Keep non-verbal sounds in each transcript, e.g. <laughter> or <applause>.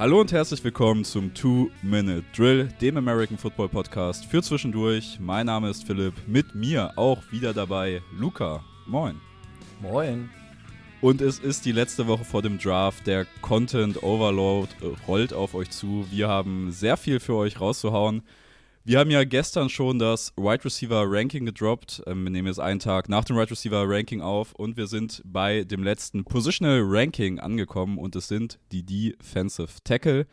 Hallo und herzlich willkommen zum Two-Minute Drill, dem American Football Podcast für zwischendurch. Mein Name ist Philipp, mit mir auch wieder dabei Luca. Moin. Moin. Und es ist die letzte Woche vor dem Draft. Der Content Overload rollt auf euch zu. Wir haben sehr viel für euch rauszuhauen. Wir haben ja gestern schon das Wide Receiver Ranking gedroppt. Ähm, wir nehmen jetzt einen Tag nach dem Wide Receiver Ranking auf und wir sind bei dem letzten Positional Ranking angekommen und es sind die Defensive Tackle.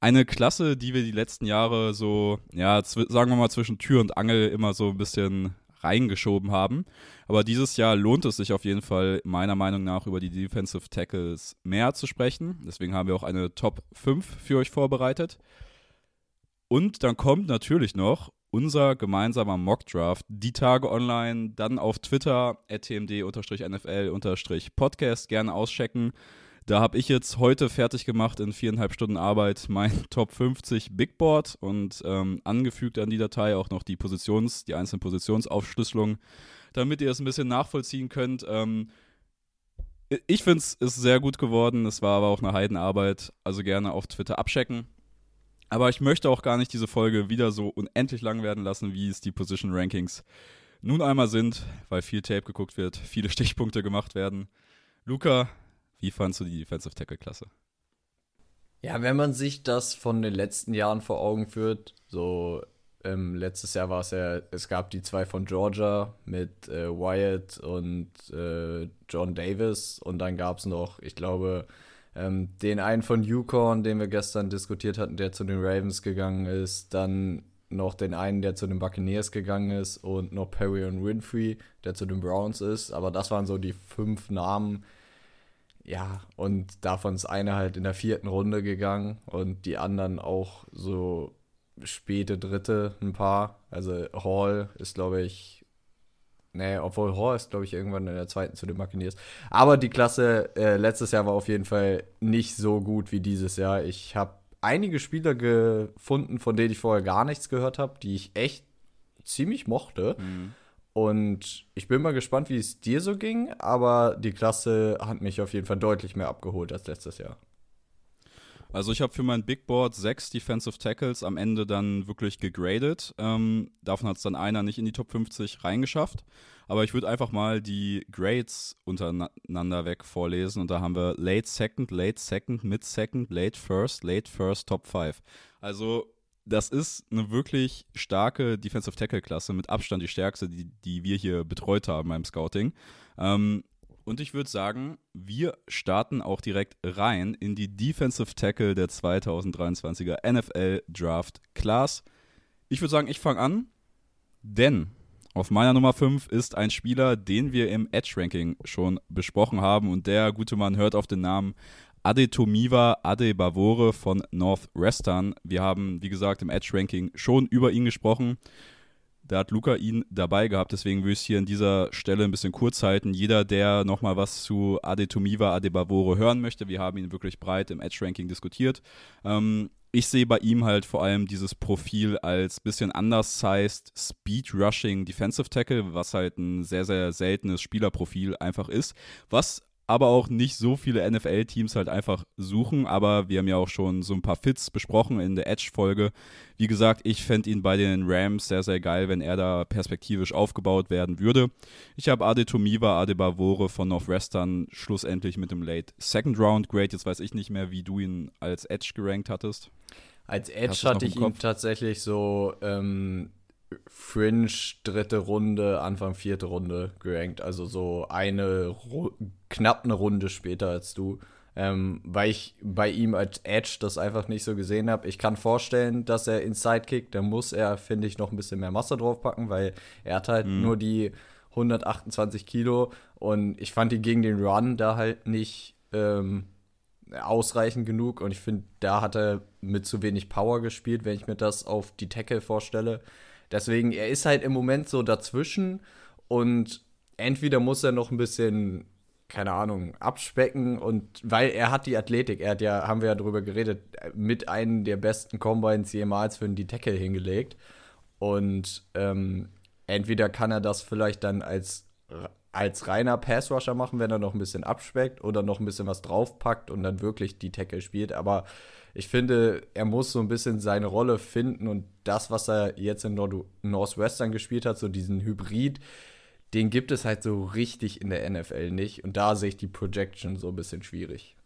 Eine Klasse, die wir die letzten Jahre so, ja, sagen wir mal zwischen Tür und Angel immer so ein bisschen reingeschoben haben. Aber dieses Jahr lohnt es sich auf jeden Fall, meiner Meinung nach, über die Defensive Tackles mehr zu sprechen. Deswegen haben wir auch eine Top 5 für euch vorbereitet. Und dann kommt natürlich noch unser gemeinsamer Mockdraft. Die Tage online, dann auf Twitter, tmd-nfl-podcast, gerne auschecken. Da habe ich jetzt heute fertig gemacht in viereinhalb Stunden Arbeit mein <laughs> Top 50 Big Board und ähm, angefügt an die Datei auch noch die Positions, die einzelnen Positionsaufschlüsselungen, damit ihr es ein bisschen nachvollziehen könnt. Ähm, ich finde es ist sehr gut geworden. Es war aber auch eine Heidenarbeit. Also gerne auf Twitter abchecken. Aber ich möchte auch gar nicht diese Folge wieder so unendlich lang werden lassen, wie es die Position Rankings nun einmal sind, weil viel Tape geguckt wird, viele <laughs> Stichpunkte gemacht werden. Luca, wie fandst du die Defensive Tackle Klasse? Ja, wenn man sich das von den letzten Jahren vor Augen führt, so ähm, letztes Jahr war es ja, es gab die zwei von Georgia mit äh, Wyatt und äh, John Davis und dann gab es noch, ich glaube, ähm, den einen von Yukon, den wir gestern diskutiert hatten, der zu den Ravens gegangen ist, dann noch den einen, der zu den Buccaneers gegangen ist und noch Perry und Winfrey, der zu den Browns ist. Aber das waren so die fünf Namen. Ja, und davon ist einer halt in der vierten Runde gegangen und die anderen auch so späte dritte, ein paar. Also Hall ist, glaube ich, Nee, obwohl Horst, glaube ich, irgendwann in der zweiten zu den Buccaneers. Aber die Klasse äh, letztes Jahr war auf jeden Fall nicht so gut wie dieses Jahr. Ich habe einige Spieler gefunden, von denen ich vorher gar nichts gehört habe, die ich echt ziemlich mochte. Mhm. Und ich bin mal gespannt, wie es dir so ging, aber die Klasse hat mich auf jeden Fall deutlich mehr abgeholt als letztes Jahr. Also ich habe für mein Big Board sechs Defensive Tackles am Ende dann wirklich gegradet. Ähm, davon hat es dann einer nicht in die Top 50 reingeschafft. Aber ich würde einfach mal die Grades untereinander weg vorlesen. Und da haben wir Late Second, Late Second, Mid Second, Late First, Late First, Top 5. Also das ist eine wirklich starke Defensive Tackle Klasse, mit Abstand die stärkste, die, die wir hier betreut haben beim Scouting. Ähm, und ich würde sagen, wir starten auch direkt rein in die Defensive Tackle der 2023er NFL Draft Class. Ich würde sagen, ich fange an, denn auf meiner Nummer 5 ist ein Spieler, den wir im Edge Ranking schon besprochen haben und der gute Mann hört auf den Namen Adetomiva Adebavore von Northwestern. Wir haben, wie gesagt, im Edge Ranking schon über ihn gesprochen. Da hat Luca ihn dabei gehabt, deswegen will ich es hier an dieser Stelle ein bisschen kurz halten. Jeder, der nochmal was zu Adetomiva Adebavore hören möchte, wir haben ihn wirklich breit im Edge-Ranking diskutiert. Ähm, ich sehe bei ihm halt vor allem dieses Profil als bisschen undersized Speed Rushing Defensive Tackle, was halt ein sehr, sehr seltenes Spielerprofil einfach ist, was aber auch nicht so viele NFL-Teams halt einfach suchen. Aber wir haben ja auch schon so ein paar Fits besprochen in der Edge-Folge. Wie gesagt, ich fände ihn bei den Rams sehr, sehr geil, wenn er da perspektivisch aufgebaut werden würde. Ich habe Ade Tomiva, Ade Bavore von Northwestern schlussendlich mit dem Late Second Round Grade. Jetzt weiß ich nicht mehr, wie du ihn als Edge gerankt hattest. Als Edge hatte ich ihn tatsächlich so ähm, Fringe dritte Runde, Anfang vierte Runde gerankt. Also so eine, Ru knapp eine Runde später als du. Ähm, weil ich bei ihm als Edge das einfach nicht so gesehen habe. Ich kann vorstellen, dass er Inside kickt. Da muss er, finde ich, noch ein bisschen mehr Masse draufpacken, weil er hat halt mhm. nur die 128 Kilo. Und ich fand ihn gegen den Run da halt nicht ähm, ausreichend genug. Und ich finde, da hat er mit zu wenig Power gespielt, wenn ich mir das auf die Tackle vorstelle. Deswegen, er ist halt im Moment so dazwischen und entweder muss er noch ein bisschen, keine Ahnung, abspecken und weil er hat die Athletik, er hat ja, haben wir ja drüber geredet, mit einem der besten Combines jemals für die Tackle hingelegt. Und ähm, entweder kann er das vielleicht dann als als reiner Pass-Rusher machen, wenn er noch ein bisschen abspeckt oder noch ein bisschen was draufpackt und dann wirklich die Tackle spielt. Aber ich finde, er muss so ein bisschen seine Rolle finden und das, was er jetzt in Nord Northwestern gespielt hat, so diesen Hybrid, den gibt es halt so richtig in der NFL nicht. Und da sehe ich die Projection so ein bisschen schwierig.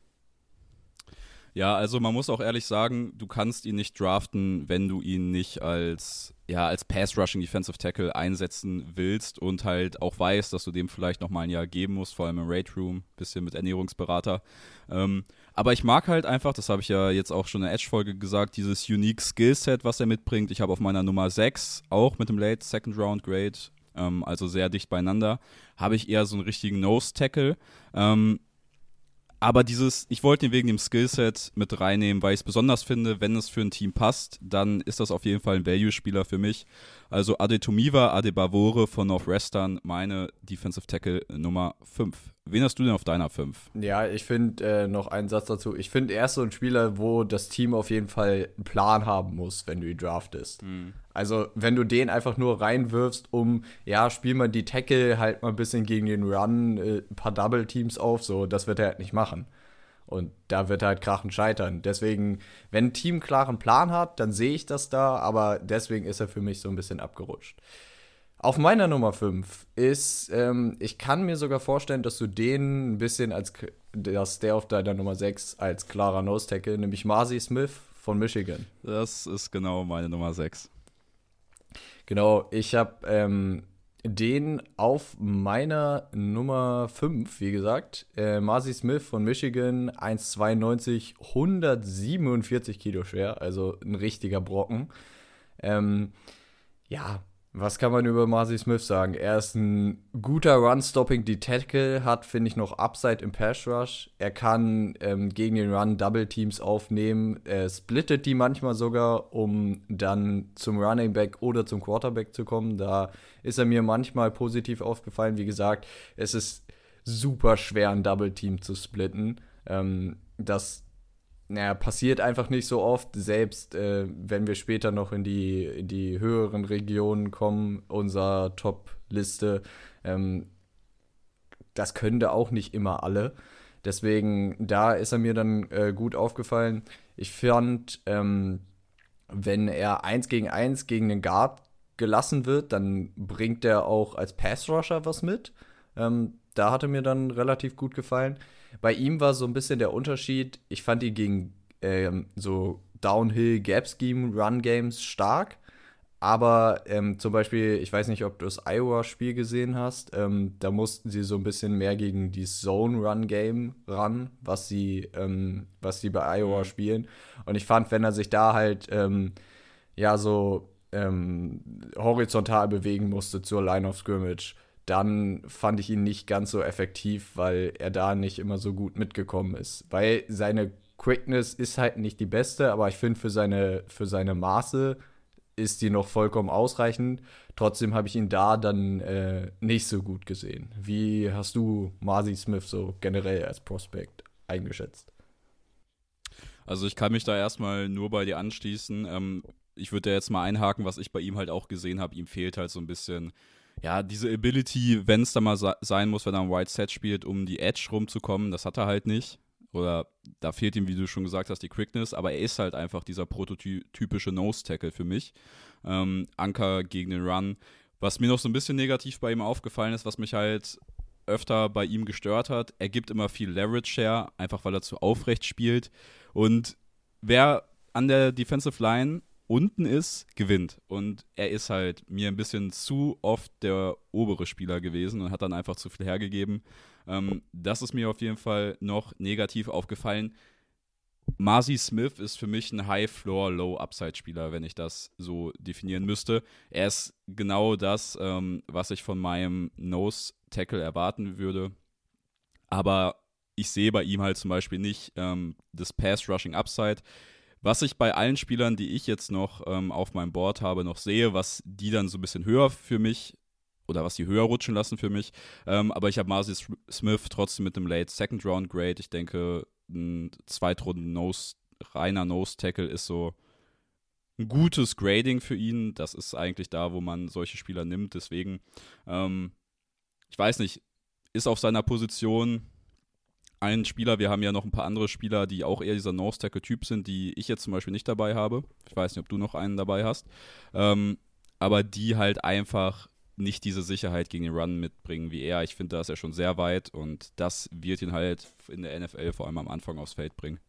Ja, also man muss auch ehrlich sagen, du kannst ihn nicht draften, wenn du ihn nicht als, ja, als Pass-Rushing Defensive Tackle einsetzen willst und halt auch weißt, dass du dem vielleicht nochmal ein Jahr geben musst, vor allem im Raid Room, bisschen mit Ernährungsberater. Ähm, aber ich mag halt einfach, das habe ich ja jetzt auch schon in der Edge-Folge gesagt, dieses unique Skillset, was er mitbringt. Ich habe auf meiner Nummer 6 auch mit dem Late Second Round Grade, ähm, also sehr dicht beieinander, habe ich eher so einen richtigen Nose-Tackle. Ähm, aber dieses, ich wollte ihn wegen dem Skillset mit reinnehmen, weil ich es besonders finde, wenn es für ein Team passt, dann ist das auf jeden Fall ein Value-Spieler für mich. Also Adetumiva Adebavore von Northwestern, meine Defensive Tackle Nummer 5. Wen hast du denn auf deiner 5? Ja, ich finde äh, noch einen Satz dazu. Ich finde, er ist so ein Spieler, wo das Team auf jeden Fall einen Plan haben muss, wenn du ihn draftest. Mhm. Also, wenn du den einfach nur reinwirfst, um, ja, spiel mal die Tackle halt mal ein bisschen gegen den Run, äh, ein paar Double Teams auf, so, das wird er halt nicht machen. Und da wird er halt krachen scheitern. Deswegen, wenn ein Team klaren Plan hat, dann sehe ich das da, aber deswegen ist er für mich so ein bisschen abgerutscht. Auf meiner Nummer 5 ist, ähm, ich kann mir sogar vorstellen, dass du den ein bisschen als, dass der auf deiner Nummer 6 als klarer Nose-Tackle, nämlich Marcy Smith von Michigan. Das ist genau meine Nummer 6. Genau, ich habe ähm, den auf meiner Nummer 5, wie gesagt. Äh, Marcy Smith von Michigan, 1,92, 147 Kilo schwer, also ein richtiger Brocken. Ähm, ja, was kann man über Marcy Smith sagen? Er ist ein guter Run-Stopping die Tackle, hat, finde ich, noch Upside im Pass Rush. Er kann ähm, gegen den Run Double Teams aufnehmen. Er splittet die manchmal sogar, um dann zum Running Back oder zum Quarterback zu kommen. Da ist er mir manchmal positiv aufgefallen. Wie gesagt, es ist super schwer, ein Double Team zu splitten. Ähm, das naja, passiert einfach nicht so oft, selbst äh, wenn wir später noch in die, in die höheren Regionen kommen, unserer Top-Liste. Ähm, das können da auch nicht immer alle. Deswegen, da ist er mir dann äh, gut aufgefallen. Ich fand, ähm, wenn er eins gegen eins gegen den Guard gelassen wird, dann bringt er auch als Pass-Rusher was mit. Ähm, da hat er mir dann relativ gut gefallen. Bei ihm war so ein bisschen der Unterschied, ich fand ihn gegen ähm, so Downhill Gap Scheme Run Games stark. Aber ähm, zum Beispiel, ich weiß nicht, ob du das Iowa-Spiel gesehen hast, ähm, da mussten sie so ein bisschen mehr gegen die Zone-Run-Game ran, was sie, ähm, was sie bei Iowa mhm. spielen. Und ich fand, wenn er sich da halt ähm, ja so ähm, horizontal bewegen musste zur Line of Scrimmage, dann fand ich ihn nicht ganz so effektiv, weil er da nicht immer so gut mitgekommen ist. Weil seine Quickness ist halt nicht die beste, aber ich finde für seine, für seine Maße ist die noch vollkommen ausreichend. Trotzdem habe ich ihn da dann äh, nicht so gut gesehen. Wie hast du Marcy Smith so generell als Prospect eingeschätzt? Also ich kann mich da erstmal nur bei dir anschließen. Ähm, ich würde da jetzt mal einhaken, was ich bei ihm halt auch gesehen habe. Ihm fehlt halt so ein bisschen ja, diese Ability, wenn es da mal sein muss, wenn er ein White Set spielt, um die Edge rumzukommen, das hat er halt nicht. Oder da fehlt ihm, wie du schon gesagt hast, die Quickness, aber er ist halt einfach dieser prototypische Nose-Tackle für mich. Ähm, Anker gegen den Run. Was mir noch so ein bisschen negativ bei ihm aufgefallen ist, was mich halt öfter bei ihm gestört hat, er gibt immer viel Leverage her, einfach weil er zu aufrecht spielt. Und wer an der Defensive Line unten ist, gewinnt. Und er ist halt mir ein bisschen zu oft der obere Spieler gewesen und hat dann einfach zu viel hergegeben. Ähm, das ist mir auf jeden Fall noch negativ aufgefallen. Marcy Smith ist für mich ein High-Floor, Low-Upside-Spieler, wenn ich das so definieren müsste. Er ist genau das, ähm, was ich von meinem Nose-Tackle erwarten würde. Aber ich sehe bei ihm halt zum Beispiel nicht ähm, das Pass-Rushing-Upside. Was ich bei allen Spielern, die ich jetzt noch ähm, auf meinem Board habe, noch sehe, was die dann so ein bisschen höher für mich oder was die höher rutschen lassen für mich. Ähm, aber ich habe Marcy Smith trotzdem mit einem Late Second Round Grade. Ich denke, ein Zweitrunden Nose, reiner Nose Tackle ist so ein gutes Grading für ihn. Das ist eigentlich da, wo man solche Spieler nimmt. Deswegen, ähm, ich weiß nicht, ist auf seiner Position ein Spieler, wir haben ja noch ein paar andere Spieler, die auch eher dieser Nose-Tackle-Typ sind, die ich jetzt zum Beispiel nicht dabei habe. Ich weiß nicht, ob du noch einen dabei hast. Ähm, aber die halt einfach nicht diese Sicherheit gegen den Run mitbringen wie er. Ich finde, da ist er schon sehr weit und das wird ihn halt in der NFL vor allem am Anfang aufs Feld bringen.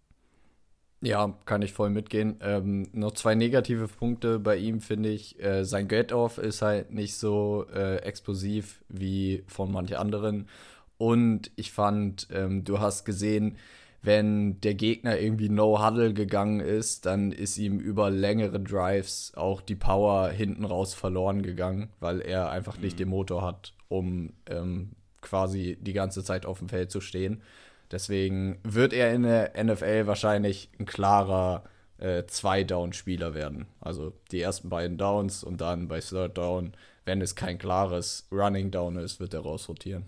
Ja, kann ich voll mitgehen. Ähm, noch zwei negative Punkte bei ihm finde ich. Äh, sein Get-Off ist halt nicht so äh, explosiv wie von manchen anderen. Und ich fand, ähm, du hast gesehen, wenn der Gegner irgendwie No-Huddle gegangen ist, dann ist ihm über längere Drives auch die Power hinten raus verloren gegangen, weil er einfach nicht mhm. den Motor hat, um ähm, quasi die ganze Zeit auf dem Feld zu stehen. Deswegen wird er in der NFL wahrscheinlich ein klarer äh, Zwei-Down-Spieler werden. Also die ersten beiden Downs und dann bei Third Down, wenn es kein klares Running Down ist, wird er rausrotieren.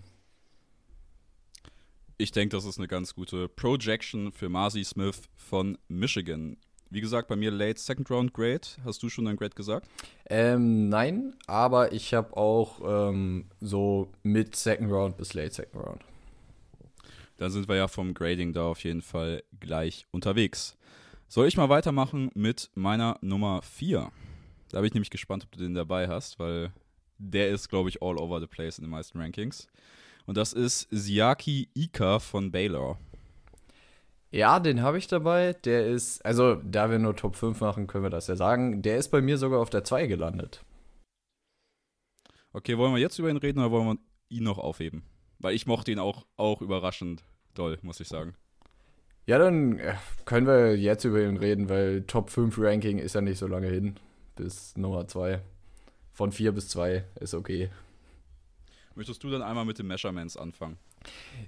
Ich denke, das ist eine ganz gute Projection für Marcy Smith von Michigan. Wie gesagt, bei mir late Second Round Grade. Hast du schon dein Grade gesagt? Ähm, nein, aber ich habe auch ähm, so mit Second Round bis late Second Round. Dann sind wir ja vom Grading da auf jeden Fall gleich unterwegs. Soll ich mal weitermachen mit meiner Nummer 4? Da bin ich nämlich gespannt, ob du den dabei hast, weil der ist, glaube ich, all over the place in den meisten Rankings. Und das ist Siaki Ika von Baylor. Ja, den habe ich dabei. Der ist, also da wir nur Top 5 machen, können wir das ja sagen. Der ist bei mir sogar auf der 2 gelandet. Okay, wollen wir jetzt über ihn reden oder wollen wir ihn noch aufheben? Weil ich mochte ihn auch, auch überraschend doll, muss ich sagen. Ja, dann äh, können wir jetzt über ihn reden, weil Top 5 Ranking ist ja nicht so lange hin. Bis Nummer 2. Von 4 bis 2 ist okay. Möchtest du dann einmal mit den Measurements anfangen?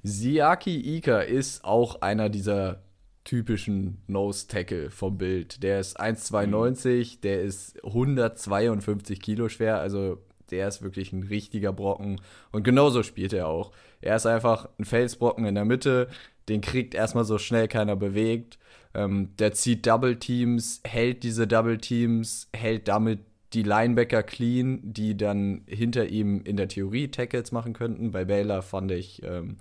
Siaki Ika ist auch einer dieser typischen Nose Tackle vom Bild. Der ist 1,92, mhm. der ist 152 Kilo schwer, also der ist wirklich ein richtiger Brocken. Und genauso spielt er auch. Er ist einfach ein Felsbrocken in der Mitte, den kriegt erstmal so schnell keiner bewegt. Ähm, der zieht Double Teams, hält diese Double Teams, hält damit die Linebacker clean, die dann hinter ihm in der Theorie Tackles machen könnten. Bei Baylor fand ich, ähm,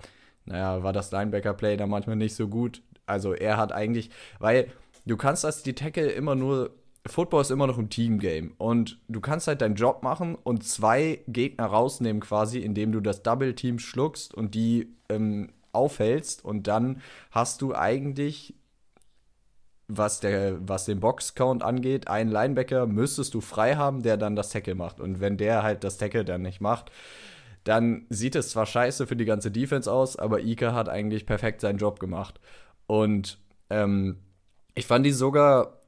naja, war das Linebacker-Play da manchmal nicht so gut. Also er hat eigentlich, weil du kannst als die Tackle immer nur, Football ist immer noch ein Team-Game und du kannst halt deinen Job machen und zwei Gegner rausnehmen quasi, indem du das Double-Team schluckst und die ähm, aufhältst und dann hast du eigentlich was, der, was den Boxcount angeht, einen Linebacker müsstest du frei haben, der dann das Tackle macht. Und wenn der halt das Tackle dann nicht macht, dann sieht es zwar scheiße für die ganze Defense aus, aber Ika hat eigentlich perfekt seinen Job gemacht. Und ähm, ich fand die sogar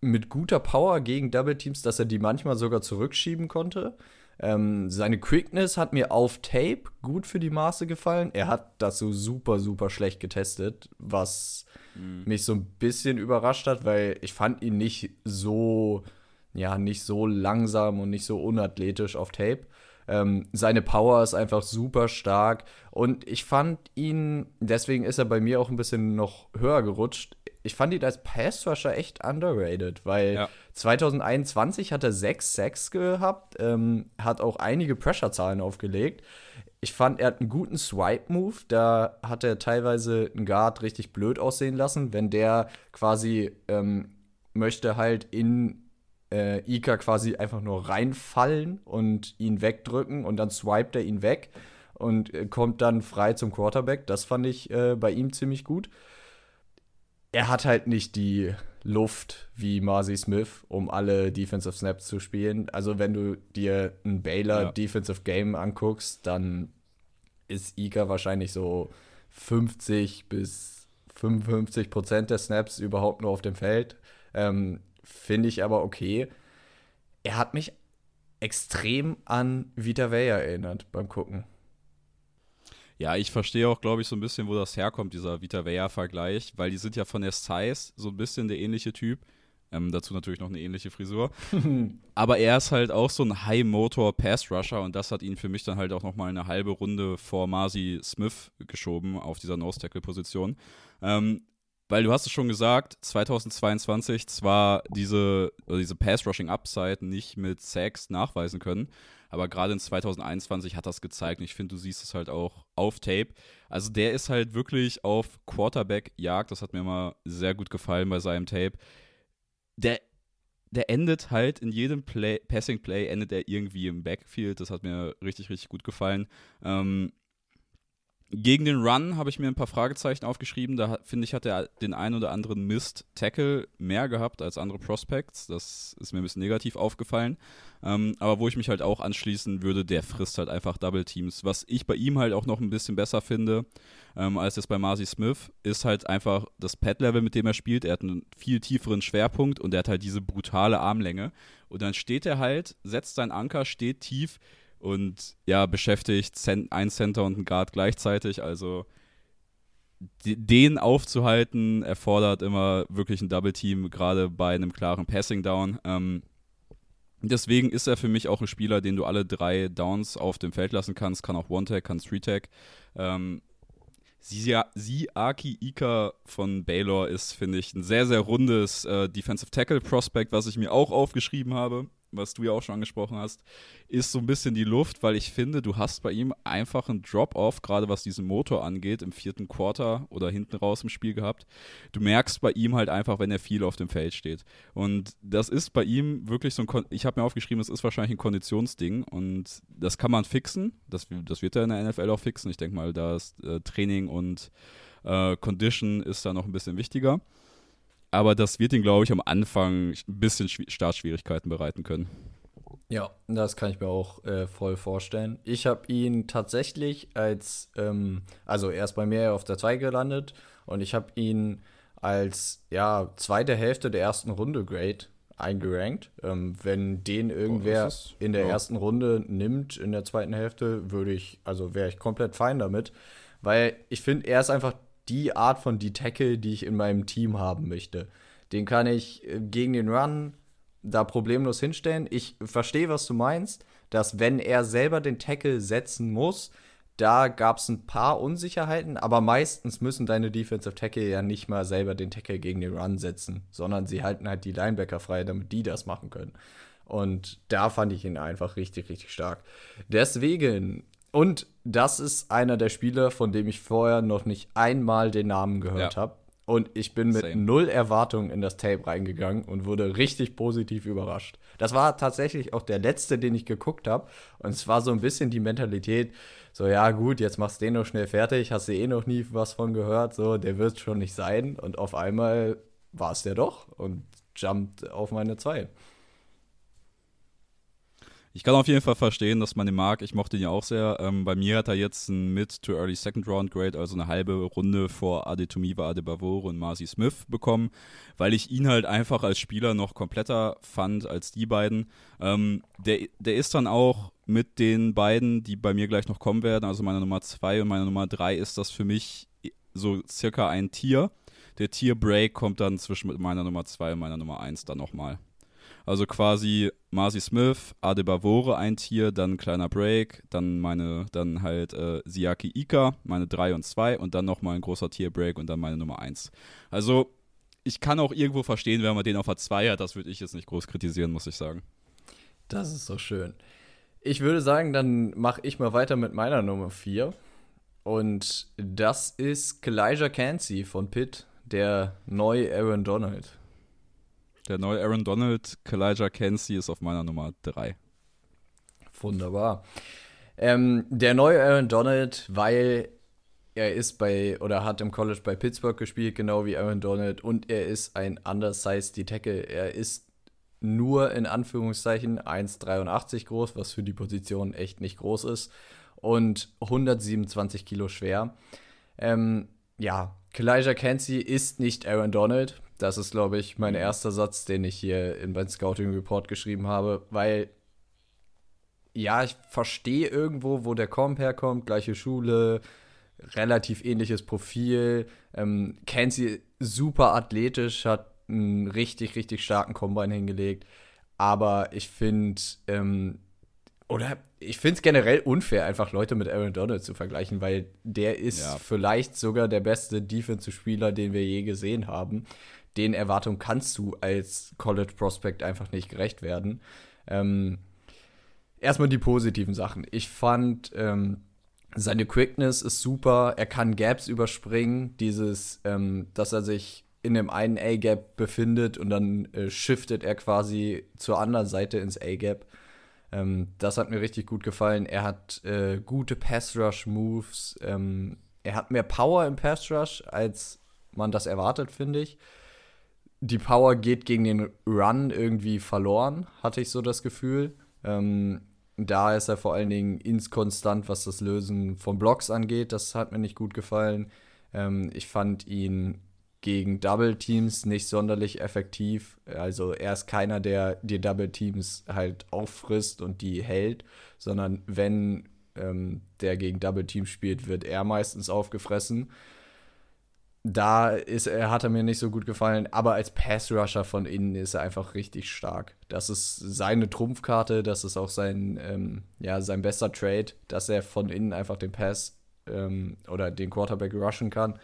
mit guter Power gegen Double Teams, dass er die manchmal sogar zurückschieben konnte. Ähm, seine Quickness hat mir auf Tape gut für die Maße gefallen. Er hat das so super, super schlecht getestet, was mhm. mich so ein bisschen überrascht hat, weil ich fand ihn nicht so, ja, nicht so langsam und nicht so unathletisch auf Tape. Ähm, seine Power ist einfach super stark und ich fand ihn, deswegen ist er bei mir auch ein bisschen noch höher gerutscht. Ich fand ihn als Pass-Rusher echt underrated, weil ja. 2021 hat er 6 Sacks gehabt, ähm, hat auch einige Pressure-Zahlen aufgelegt. Ich fand, er hat einen guten Swipe-Move. Da hat er teilweise einen Guard richtig blöd aussehen lassen, wenn der quasi ähm, möchte halt in äh, Ika quasi einfach nur reinfallen und ihn wegdrücken und dann swipet er ihn weg und äh, kommt dann frei zum Quarterback. Das fand ich äh, bei ihm ziemlich gut. Er hat halt nicht die Luft wie Marcy Smith, um alle Defensive Snaps zu spielen. Also wenn du dir ein Baylor ja. Defensive Game anguckst, dann ist Ika wahrscheinlich so 50 bis 55 Prozent der Snaps überhaupt nur auf dem Feld. Ähm, Finde ich aber okay. Er hat mich extrem an Vita Vea erinnert beim Gucken. Ja, ich verstehe auch, glaube ich, so ein bisschen, wo das herkommt, dieser Vita Vea-Vergleich, weil die sind ja von der Size so ein bisschen der ähnliche Typ. Ähm, dazu natürlich noch eine ähnliche Frisur. <laughs> Aber er ist halt auch so ein High-Motor-Pass-Rusher und das hat ihn für mich dann halt auch nochmal eine halbe Runde vor Marcy Smith geschoben auf dieser Nose-Tackle-Position. Ähm, weil du hast es schon gesagt, 2022 zwar diese, diese Pass-Rushing-Upside nicht mit Sacks nachweisen können, aber gerade in 2021 hat das gezeigt und ich finde, du siehst es halt auch auf Tape. Also der ist halt wirklich auf Quarterback-Jagd, das hat mir immer sehr gut gefallen bei seinem Tape. Der, der endet halt in jedem Passing Play, endet er irgendwie im Backfield, das hat mir richtig, richtig gut gefallen. Ähm, gegen den Run habe ich mir ein paar Fragezeichen aufgeschrieben. Da finde ich, hat er den ein oder anderen Mist-Tackle mehr gehabt als andere Prospects. Das ist mir ein bisschen negativ aufgefallen. Ähm, aber wo ich mich halt auch anschließen würde, der frisst halt einfach Double Teams. Was ich bei ihm halt auch noch ein bisschen besser finde ähm, als jetzt bei Marcy Smith, ist halt einfach das Pad-Level, mit dem er spielt. Er hat einen viel tieferen Schwerpunkt und er hat halt diese brutale Armlänge. Und dann steht er halt, setzt seinen Anker, steht tief und ja, beschäftigt ein Center und ein Guard gleichzeitig. Also den aufzuhalten erfordert immer wirklich ein Double Team, gerade bei einem klaren Passing Down. Ähm, deswegen ist er für mich auch ein Spieler, den du alle drei Downs auf dem Feld lassen kannst. Kann auch One-Tag, kann Three-Tag. Ähm, Siaki Ika von Baylor ist, finde ich, ein sehr, sehr rundes äh, Defensive Tackle Prospect, was ich mir auch aufgeschrieben habe was du ja auch schon angesprochen hast, ist so ein bisschen die Luft, weil ich finde, du hast bei ihm einfach einen Drop-Off, gerade was diesen Motor angeht, im vierten Quarter oder hinten raus im Spiel gehabt. Du merkst bei ihm halt einfach, wenn er viel auf dem Feld steht. Und das ist bei ihm wirklich so ein, Kon ich habe mir aufgeschrieben, es ist wahrscheinlich ein Konditionsding und das kann man fixen. Das, das wird er in der NFL auch fixen. Ich denke mal, da ist äh, Training und äh, Condition ist da noch ein bisschen wichtiger aber das wird ihn, glaube ich, am Anfang ein bisschen Startschwierigkeiten bereiten können. Ja, das kann ich mir auch äh, voll vorstellen. Ich habe ihn tatsächlich als, ähm, also erst bei mir auf der 2 gelandet und ich habe ihn als, ja, zweite Hälfte der ersten Runde Grade eingerankt. Ähm, wenn den irgendwer oh, ist, in der ja. ersten Runde nimmt, in der zweiten Hälfte, würde ich, also wäre ich komplett fein damit. Weil ich finde, er ist einfach die Art von D-Tackle, die ich in meinem Team haben möchte. Den kann ich äh, gegen den Run da problemlos hinstellen. Ich verstehe, was du meinst, dass wenn er selber den Tackle setzen muss, da gab es ein paar Unsicherheiten, aber meistens müssen deine Defensive Tackle ja nicht mal selber den Tackle gegen den Run setzen, sondern sie halten halt die Linebacker frei, damit die das machen können. Und da fand ich ihn einfach richtig, richtig stark. Deswegen und das ist einer der Spieler, von dem ich vorher noch nicht einmal den Namen gehört ja. habe. Und ich bin mit Same. null Erwartungen in das Tape reingegangen und wurde richtig positiv überrascht. Das war tatsächlich auch der letzte, den ich geguckt habe. Und es war so ein bisschen die Mentalität, so ja gut, jetzt machst du den noch schnell fertig, hast du eh noch nie was von gehört, so der wird schon nicht sein. Und auf einmal war es der doch und jumpt auf meine zwei. Ich kann auf jeden Fall verstehen, dass man den mag. Ich mochte ihn ja auch sehr. Ähm, bei mir hat er jetzt ein Mid-to-Early Second Round Grade, also eine halbe Runde vor Adetumiva Adebavore und Marcy Smith bekommen, weil ich ihn halt einfach als Spieler noch kompletter fand als die beiden. Ähm, der, der ist dann auch mit den beiden, die bei mir gleich noch kommen werden, also meiner Nummer 2 und meiner Nummer 3, ist das für mich so circa ein Tier. Der Tier Break kommt dann zwischen meiner Nummer 2 und meiner Nummer 1 dann nochmal. Also quasi Marcy Smith, Adebavore ein Tier, dann ein kleiner Break, dann meine, dann halt äh, Siaki Ika, meine 3 und 2 und dann nochmal ein großer Tier-Break und dann meine Nummer 1. Also ich kann auch irgendwo verstehen, wenn man den auf der 2 hat, das würde ich jetzt nicht groß kritisieren, muss ich sagen. Das ist so schön. Ich würde sagen, dann mache ich mal weiter mit meiner Nummer 4. Und das ist Kalijah Cansey von Pitt, der neue Aaron Donald. Der neue Aaron Donald, Kalijah Kenzie ist auf meiner Nummer 3. Wunderbar. Ähm, der neue Aaron Donald, weil er ist bei oder hat im College bei Pittsburgh gespielt, genau wie Aaron Donald, und er ist ein undersized Tackle. Er ist nur in Anführungszeichen 1,83 groß, was für die Position echt nicht groß ist, und 127 Kilo schwer. Ähm, ja, Kalijah Kenzie ist nicht Aaron Donald. Das ist, glaube ich, mein mhm. erster Satz, den ich hier in meinem Scouting Report geschrieben habe, weil ja, ich verstehe irgendwo, wo der Comp herkommt, gleiche Schule, relativ ähnliches Profil. Ähm, Kenzie super athletisch, hat einen richtig, richtig starken Combine hingelegt. Aber ich finde, ähm, oder ich finde es generell unfair, einfach Leute mit Aaron Donald zu vergleichen, weil der ist ja. vielleicht sogar der beste Defensive-Spieler, den wir je gesehen haben den Erwartungen kannst du als College Prospect einfach nicht gerecht werden. Ähm, erstmal die positiven Sachen. Ich fand, ähm, seine Quickness ist super. Er kann Gaps überspringen. Dieses, ähm, dass er sich in dem einen A-Gap befindet und dann äh, shiftet er quasi zur anderen Seite ins A-Gap. Ähm, das hat mir richtig gut gefallen. Er hat äh, gute Pass-Rush-Moves. Ähm, er hat mehr Power im Pass-Rush, als man das erwartet, finde ich. Die Power geht gegen den Run irgendwie verloren, hatte ich so das Gefühl. Ähm, da ist er vor allen Dingen inskonstant, was das Lösen von Blocks angeht. Das hat mir nicht gut gefallen. Ähm, ich fand ihn gegen Double Teams nicht sonderlich effektiv. Also er ist keiner, der die Double Teams halt auffrisst und die hält, sondern wenn ähm, der gegen Double Teams spielt, wird er meistens aufgefressen da ist er, hat er mir nicht so gut gefallen, aber als Pass-Rusher von innen ist er einfach richtig stark. Das ist seine Trumpfkarte, das ist auch sein, ähm, ja, sein bester Trade, dass er von innen einfach den Pass ähm, oder den Quarterback rushen kann.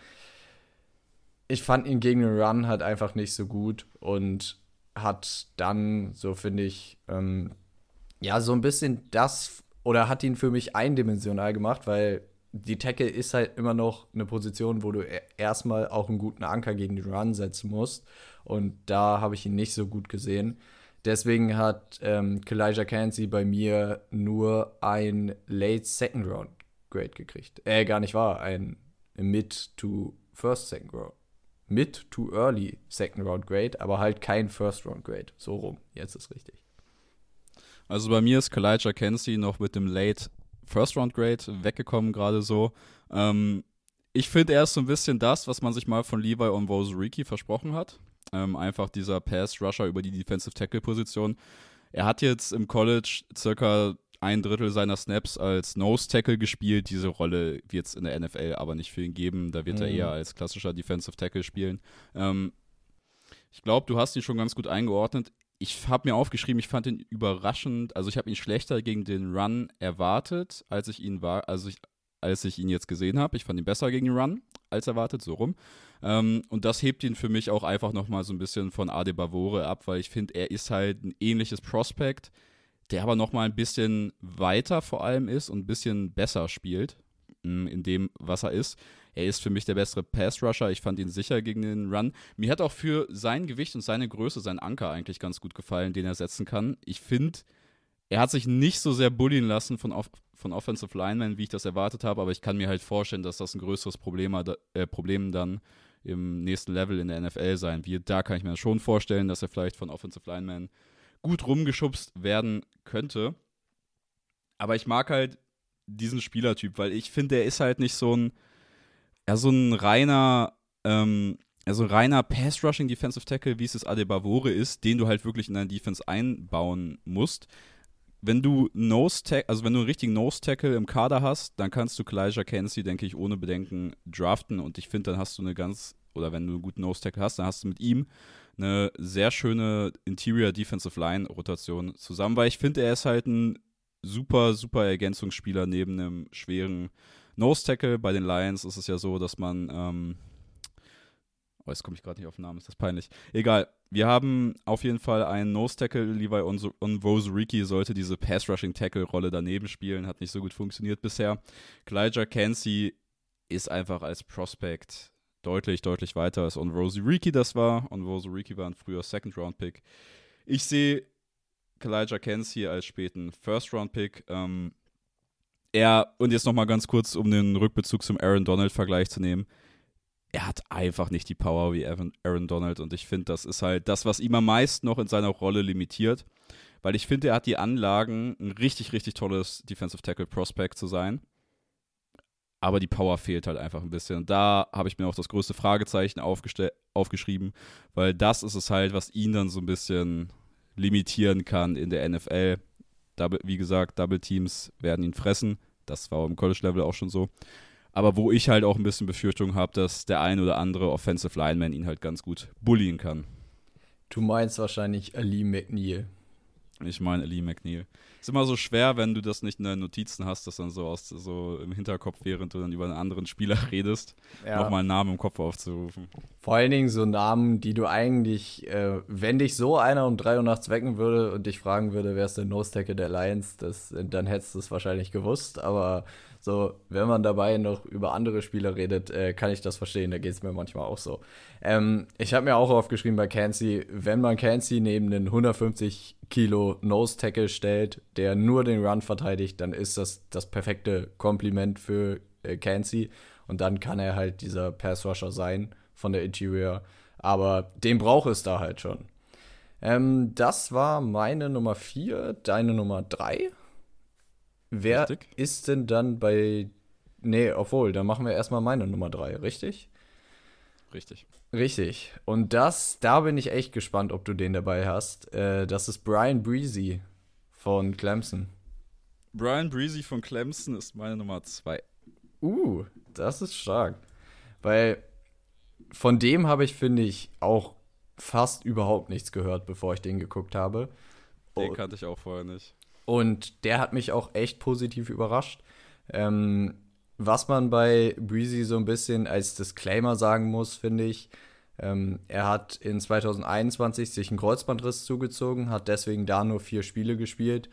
Ich fand ihn gegen den Run halt einfach nicht so gut und hat dann, so finde ich, ähm, ja, so ein bisschen das oder hat ihn für mich eindimensional gemacht, weil die Tackle ist halt immer noch eine Position, wo du e-, erstmal auch einen guten Anker gegen den Run setzen musst. Und da habe ich ihn nicht so gut gesehen. Deswegen hat ähm, Kalijah bei mir nur ein Late Second Round Grade gekriegt. Äh, gar nicht wahr, ein Mid to First Second Round. Mid to Early Second Round Grade, aber halt kein First Round Grade. So rum, jetzt ist richtig. Also bei mir ist Kalijah Cansey noch mit dem Late First-Round-Grade weggekommen, gerade so. Ähm, ich finde, er ist so ein bisschen das, was man sich mal von Levi und Wozuriki versprochen hat. Ähm, einfach dieser Pass-Rusher über die Defensive-Tackle-Position. Er hat jetzt im College circa ein Drittel seiner Snaps als Nose-Tackle gespielt. Diese Rolle wird es in der NFL aber nicht für ihn geben. Da wird mhm. er eher als klassischer Defensive Tackle spielen. Ähm, ich glaube, du hast ihn schon ganz gut eingeordnet ich habe mir aufgeschrieben, ich fand ihn überraschend, also ich habe ihn schlechter gegen den Run erwartet, als ich ihn war, also ich, als ich ihn jetzt gesehen habe. Ich fand ihn besser gegen den Run als erwartet, so rum. Ähm, und das hebt ihn für mich auch einfach nochmal so ein bisschen von Ade Bavore ab, weil ich finde, er ist halt ein ähnliches Prospect, der aber nochmal ein bisschen weiter vor allem ist und ein bisschen besser spielt mm, in dem, was er ist er ist für mich der bessere Pass-Rusher. Ich fand ihn sicher gegen den Run. Mir hat auch für sein Gewicht und seine Größe sein Anker eigentlich ganz gut gefallen, den er setzen kann. Ich finde, er hat sich nicht so sehr bullien lassen von, off von Offensive Linemen, wie ich das erwartet habe, aber ich kann mir halt vorstellen, dass das ein größeres Problem, äh, Problem dann im nächsten Level in der NFL sein wird. Da kann ich mir schon vorstellen, dass er vielleicht von Offensive Linemen gut rumgeschubst werden könnte. Aber ich mag halt diesen Spielertyp, weil ich finde, er ist halt nicht so ein ja, so ein reiner, ähm, also reiner Pass-Rushing Defensive Tackle, wie es das Adebavore ist, den du halt wirklich in deine Defense einbauen musst. Wenn du Nose also wenn du einen richtigen Nose Tackle im Kader hast, dann kannst du Kalijah Kensey, denke ich, ohne Bedenken draften und ich finde, dann hast du eine ganz, oder wenn du einen guten Nose Tackle hast, dann hast du mit ihm eine sehr schöne Interior Defensive Line Rotation zusammen, weil ich finde, er ist halt ein super, super Ergänzungsspieler neben einem schweren Nose Tackle bei den Lions ist es ja so, dass man. Ähm, oh, jetzt komme ich gerade nicht auf den Namen, ist das peinlich. Egal. Wir haben auf jeden Fall einen Nose Tackle. Levi Onwozuriki sollte diese Pass Rushing Tackle Rolle daneben spielen. Hat nicht so gut funktioniert bisher. Kalijah Cansey ist einfach als Prospect deutlich, deutlich weiter als Onwozuriki das war. Onwozuriki war ein früher Second Round Pick. Ich sehe Kalijah Cansey als späten First Round Pick. Ähm, er, und jetzt nochmal ganz kurz, um den Rückbezug zum Aaron Donald-Vergleich zu nehmen, er hat einfach nicht die Power wie Aaron Donald und ich finde, das ist halt das, was ihm am meisten noch in seiner Rolle limitiert, weil ich finde, er hat die Anlagen, ein richtig, richtig tolles Defensive Tackle Prospect zu sein, aber die Power fehlt halt einfach ein bisschen. Und da habe ich mir auch das größte Fragezeichen aufgeschrieben, weil das ist es halt, was ihn dann so ein bisschen limitieren kann in der NFL. Double, wie gesagt, Double Teams werden ihn fressen. Das war im College-Level auch schon so. Aber wo ich halt auch ein bisschen Befürchtung habe, dass der ein oder andere Offensive Lineman ihn halt ganz gut bullien kann. Du meinst wahrscheinlich Ali McNeil. Ich meine Lee McNeil. Ist immer so schwer, wenn du das nicht in deinen Notizen hast, das dann so aus so im Hinterkopf, während du dann über einen anderen Spieler <laughs> redest, ja. nochmal einen Namen im Kopf aufzurufen. Vor allen Dingen so Namen, die du eigentlich, äh, wenn dich so einer um drei Uhr nachts wecken würde und dich fragen würde, wer ist der Nose-Tackle der Lions, das, dann hättest du es wahrscheinlich gewusst, aber so, wenn man dabei noch über andere Spieler redet, äh, kann ich das verstehen. Da geht es mir manchmal auch so. Ähm, ich habe mir auch aufgeschrieben bei Cansey, wenn man Cansey neben den 150 Kilo Nose Tackle stellt, der nur den Run verteidigt, dann ist das das perfekte Kompliment für äh, Cansey. Und dann kann er halt dieser Pass Rusher sein von der Interior. Aber den braucht es da halt schon. Ähm, das war meine Nummer 4, deine Nummer 3. Wer richtig? ist denn dann bei. Nee, obwohl, dann machen wir erstmal meine Nummer 3, richtig? Richtig. Richtig. Und das, da bin ich echt gespannt, ob du den dabei hast. Äh, das ist Brian Breezy von Clemson. Brian Breezy von Clemson ist meine Nummer 2. Uh, das ist stark. Weil von dem habe ich, finde ich, auch fast überhaupt nichts gehört, bevor ich den geguckt habe. Den oh. kannte ich auch vorher nicht. Und der hat mich auch echt positiv überrascht. Ähm, was man bei Breezy so ein bisschen als Disclaimer sagen muss, finde ich, ähm, er hat in 2021 sich einen Kreuzbandriss zugezogen, hat deswegen da nur vier Spiele gespielt.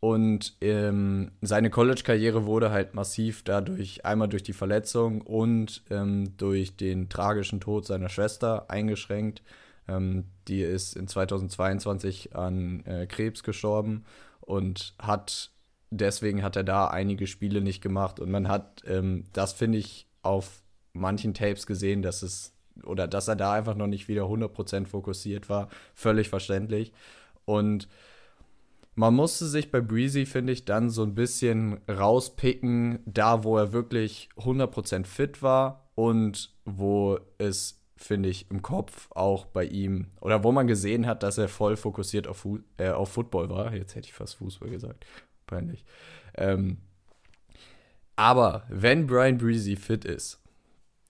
Und ähm, seine College-Karriere wurde halt massiv dadurch, einmal durch die Verletzung und ähm, durch den tragischen Tod seiner Schwester eingeschränkt. Ähm, die ist in 2022 an äh, Krebs gestorben und hat deswegen hat er da einige Spiele nicht gemacht. Und man hat ähm, das finde ich auf manchen Tapes gesehen, dass es oder dass er da einfach noch nicht wieder 100% fokussiert war, völlig verständlich. Und man musste sich bei Breezy, finde ich, dann so ein bisschen rauspicken, da wo er wirklich 100% fit war und wo es finde ich, im Kopf auch bei ihm, oder wo man gesehen hat, dass er voll fokussiert auf, äh, auf Football war. Jetzt hätte ich fast Fußball gesagt. Peinlich. Ähm, aber wenn Brian Breezy fit ist,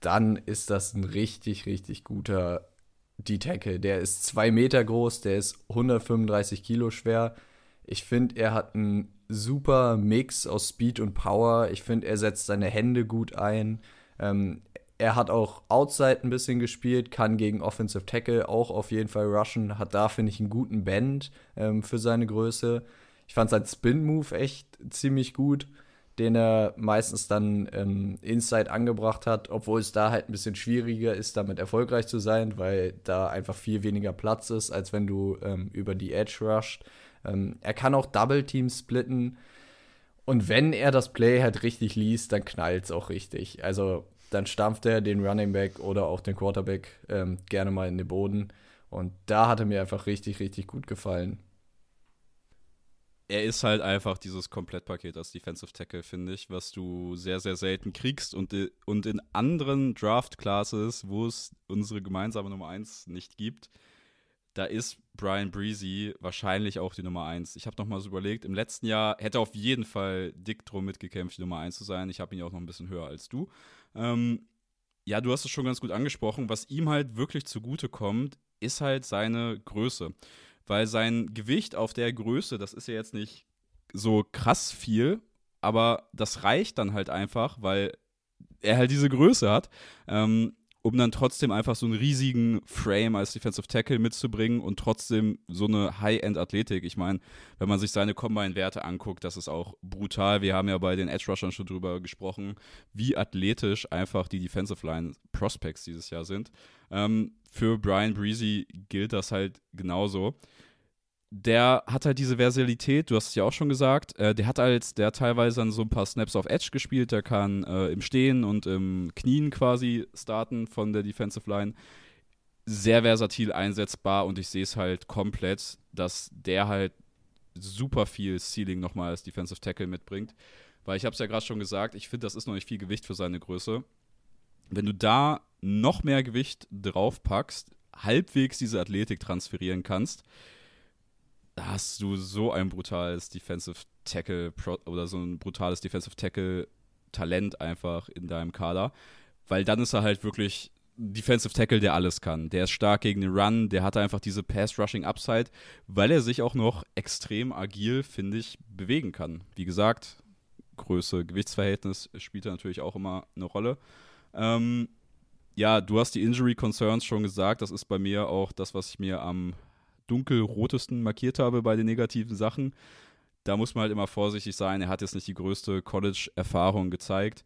dann ist das ein richtig, richtig guter D-Tackle. Der ist zwei Meter groß, der ist 135 Kilo schwer. Ich finde, er hat einen super Mix aus Speed und Power. Ich finde, er setzt seine Hände gut ein. Ähm, er hat auch Outside ein bisschen gespielt, kann gegen Offensive Tackle auch auf jeden Fall rushen, hat da, finde ich, einen guten Bend ähm, für seine Größe. Ich fand sein Spin-Move echt ziemlich gut, den er meistens dann ähm, Inside angebracht hat, obwohl es da halt ein bisschen schwieriger ist, damit erfolgreich zu sein, weil da einfach viel weniger Platz ist, als wenn du ähm, über die Edge rusht. Ähm, er kann auch Double Team splitten. Und wenn er das Play halt richtig liest, dann knallt es auch richtig. Also dann stampft er den Running Back oder auch den Quarterback ähm, gerne mal in den Boden. Und da hat er mir einfach richtig, richtig gut gefallen. Er ist halt einfach dieses Komplettpaket als Defensive Tackle, finde ich, was du sehr, sehr selten kriegst. Und, äh, und in anderen Draft-Classes, wo es unsere gemeinsame Nummer 1 nicht gibt, da ist Brian Breezy wahrscheinlich auch die Nummer 1. Ich habe noch mal so überlegt, im letzten Jahr hätte er auf jeden Fall dick drum mitgekämpft, die Nummer 1 zu sein. Ich habe ihn ja auch noch ein bisschen höher als du. Ähm, ja, du hast es schon ganz gut angesprochen. Was ihm halt wirklich zugute kommt, ist halt seine Größe. Weil sein Gewicht auf der Größe, das ist ja jetzt nicht so krass viel, aber das reicht dann halt einfach, weil er halt diese Größe hat. Ähm, um dann trotzdem einfach so einen riesigen Frame als Defensive Tackle mitzubringen und trotzdem so eine High-End-Athletik. Ich meine, wenn man sich seine Combine-Werte anguckt, das ist auch brutal. Wir haben ja bei den Edge-Rushern schon drüber gesprochen, wie athletisch einfach die Defensive Line Prospects dieses Jahr sind. Ähm, für Brian Breezy gilt das halt genauso der hat halt diese Versatilität, du hast es ja auch schon gesagt, äh, der hat halt, der hat teilweise dann so ein paar Snaps auf Edge gespielt, der kann äh, im Stehen und im Knien quasi starten von der Defensive Line. Sehr versatil einsetzbar und ich sehe es halt komplett, dass der halt super viel Ceiling nochmal als Defensive Tackle mitbringt. Weil ich habe es ja gerade schon gesagt, ich finde, das ist noch nicht viel Gewicht für seine Größe. Wenn du da noch mehr Gewicht draufpackst, halbwegs diese Athletik transferieren kannst, da hast du so ein brutales Defensive Tackle oder so ein brutales Defensive Tackle Talent einfach in deinem Kader, weil dann ist er halt wirklich Defensive Tackle, der alles kann. Der ist stark gegen den Run, der hat einfach diese Pass-Rushing-Upside, weil er sich auch noch extrem agil, finde ich, bewegen kann. Wie gesagt, Größe, Gewichtsverhältnis spielt da natürlich auch immer eine Rolle. Ähm, ja, du hast die Injury Concerns schon gesagt. Das ist bei mir auch das, was ich mir am dunkelrotesten markiert habe bei den negativen Sachen. Da muss man halt immer vorsichtig sein. Er hat jetzt nicht die größte College-Erfahrung gezeigt.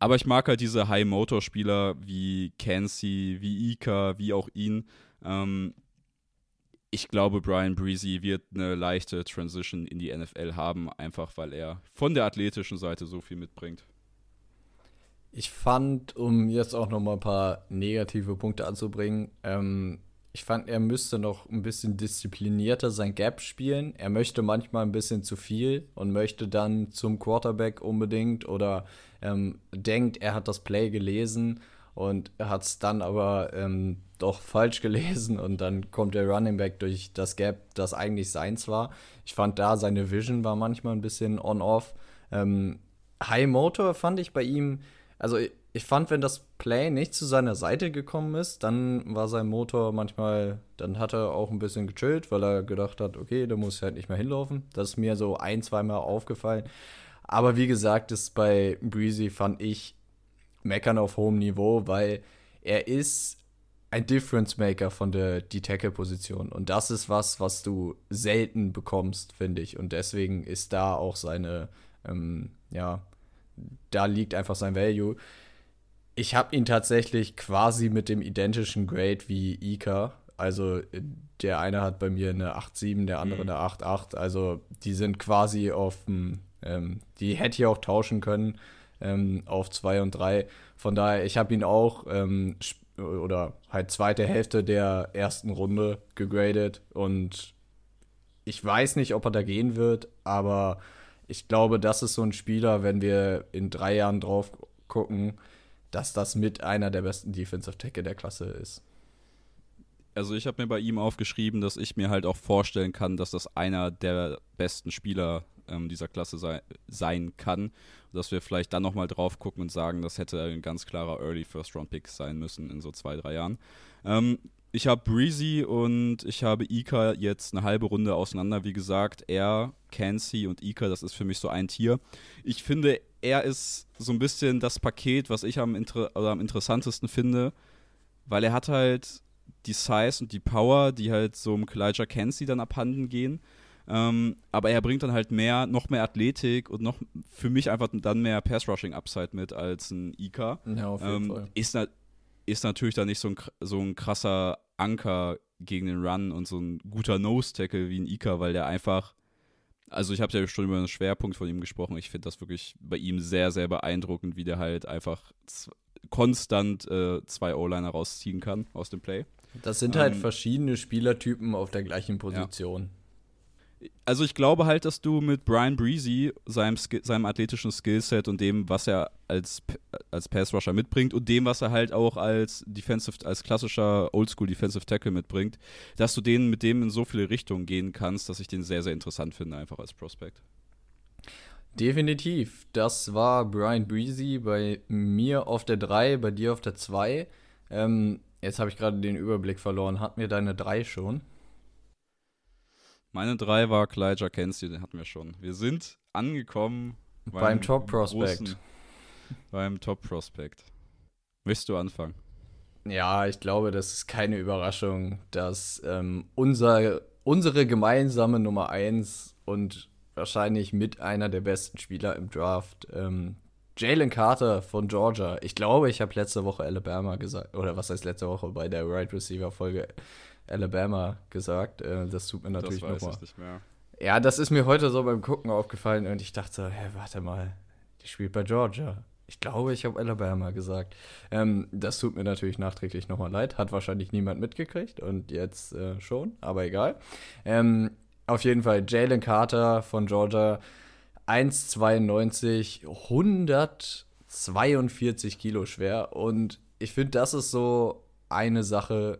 Aber ich mag halt diese High-Motor-Spieler wie Cansey, wie Ika, wie auch ihn. Ähm, ich glaube, Brian Breezy wird eine leichte Transition in die NFL haben, einfach weil er von der athletischen Seite so viel mitbringt. Ich fand, um jetzt auch noch mal ein paar negative Punkte anzubringen, ähm, ich fand, er müsste noch ein bisschen disziplinierter sein Gap spielen. Er möchte manchmal ein bisschen zu viel und möchte dann zum Quarterback unbedingt oder ähm, denkt, er hat das Play gelesen und hat es dann aber ähm, doch <laughs> falsch gelesen und dann kommt der Running Back durch das Gap, das eigentlich seins war. Ich fand da seine Vision war manchmal ein bisschen on-off. Ähm, High Motor fand ich bei ihm, also ich fand, wenn das Play nicht zu seiner Seite gekommen ist, dann war sein Motor manchmal, dann hat er auch ein bisschen gechillt, weil er gedacht hat, okay, da muss ich halt nicht mehr hinlaufen. Das ist mir so ein, zweimal aufgefallen. Aber wie gesagt, ist bei Breezy fand ich meckern auf hohem Niveau, weil er ist ein Difference Maker von der die Tackle Position und das ist was, was du selten bekommst, finde ich und deswegen ist da auch seine ähm, ja, da liegt einfach sein Value. Ich habe ihn tatsächlich quasi mit dem identischen Grade wie Ika. Also der eine hat bei mir eine 8,7, der andere mhm. eine 8,8. Also die sind quasi auf dem, ähm, die hätte ich auch tauschen können ähm, auf 2 und 3. Von daher, ich habe ihn auch ähm, oder halt zweite Hälfte der ersten Runde gegradet und ich weiß nicht, ob er da gehen wird, aber ich glaube, das ist so ein Spieler, wenn wir in drei Jahren drauf gucken, dass das mit einer der besten Defensive Tackle der Klasse ist. Also ich habe mir bei ihm aufgeschrieben, dass ich mir halt auch vorstellen kann, dass das einer der besten Spieler ähm, dieser Klasse sei, sein kann. Dass wir vielleicht dann nochmal drauf gucken und sagen, das hätte ein ganz klarer Early First Round Pick sein müssen in so zwei, drei Jahren. Ähm, ich habe Breezy und ich habe Ika jetzt eine halbe Runde auseinander. Wie gesagt, er, Cansey und Ika, das ist für mich so ein Tier. Ich finde, er ist so ein bisschen das Paket, was ich am, inter am interessantesten finde, weil er hat halt die Size und die Power, die halt so einem Elijah Cansey dann abhanden gehen. Ähm, aber er bringt dann halt mehr, noch mehr Athletik und noch für mich einfach dann mehr Pass-Rushing-Upside mit als ein Ika. Ja, auf jeden ähm, Fall. Ist, ist natürlich dann nicht so ein, so ein krasser Anker gegen den Run und so ein guter Nose-Tackle wie ein Ika, weil der einfach, also ich habe ja schon über einen Schwerpunkt von ihm gesprochen, ich finde das wirklich bei ihm sehr, sehr beeindruckend, wie der halt einfach konstant äh, zwei O-Liner rausziehen kann aus dem Play. Das sind halt ähm, verschiedene Spielertypen auf der gleichen Position. Ja also ich glaube halt, dass du mit Brian Breezy, seinem, seinem athletischen Skillset und dem, was er als, als Pass-Rusher mitbringt und dem, was er halt auch als Defensive, als klassischer Oldschool Defensive Tackle mitbringt, dass du den mit dem in so viele Richtungen gehen kannst, dass ich den sehr, sehr interessant finde, einfach als Prospect. Definitiv. Das war Brian Breezy bei mir auf der 3, bei dir auf der 2. Ähm, jetzt habe ich gerade den Überblick verloren. Hat mir deine 3 schon? Meine drei war Clyde Kenzie, den hatten wir schon. Wir sind angekommen beim, beim Top Prospect. beim Top Prospect. Möchtest du anfangen? Ja, ich glaube, das ist keine Überraschung, dass ähm, unser, unsere gemeinsame Nummer 1 und wahrscheinlich mit einer der besten Spieler im Draft, ähm, Jalen Carter von Georgia. Ich glaube, ich habe letzte Woche Alabama gesagt, oder was heißt letzte Woche bei der Right Receiver Folge Alabama gesagt. Äh, das tut mir natürlich nochmal. Ja, das ist mir heute so beim Gucken aufgefallen und ich dachte so, hä, warte mal, die spielt bei Georgia. Ich glaube, ich habe Alabama gesagt. Ähm, das tut mir natürlich nachträglich nochmal leid. Hat wahrscheinlich niemand mitgekriegt und jetzt äh, schon, aber egal. Ähm, auf jeden Fall Jalen Carter von Georgia, 1,92, 142 Kilo schwer. Und ich finde, das ist so eine Sache,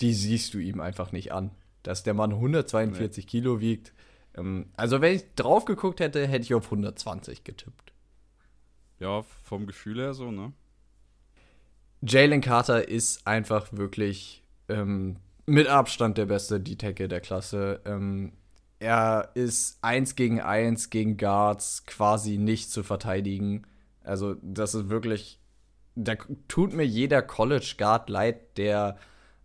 die siehst du ihm einfach nicht an. Dass der Mann 142 nee. Kilo wiegt. Ähm, also, wenn ich drauf geguckt hätte, hätte ich auf 120 getippt. Ja, vom Gefühl her so, ne? Jalen Carter ist einfach wirklich ähm, mit Abstand der beste D-Tackle der Klasse. Ähm, er ist eins gegen eins gegen Guards quasi nicht zu verteidigen. Also, das ist wirklich. Da tut mir jeder College Guard leid, der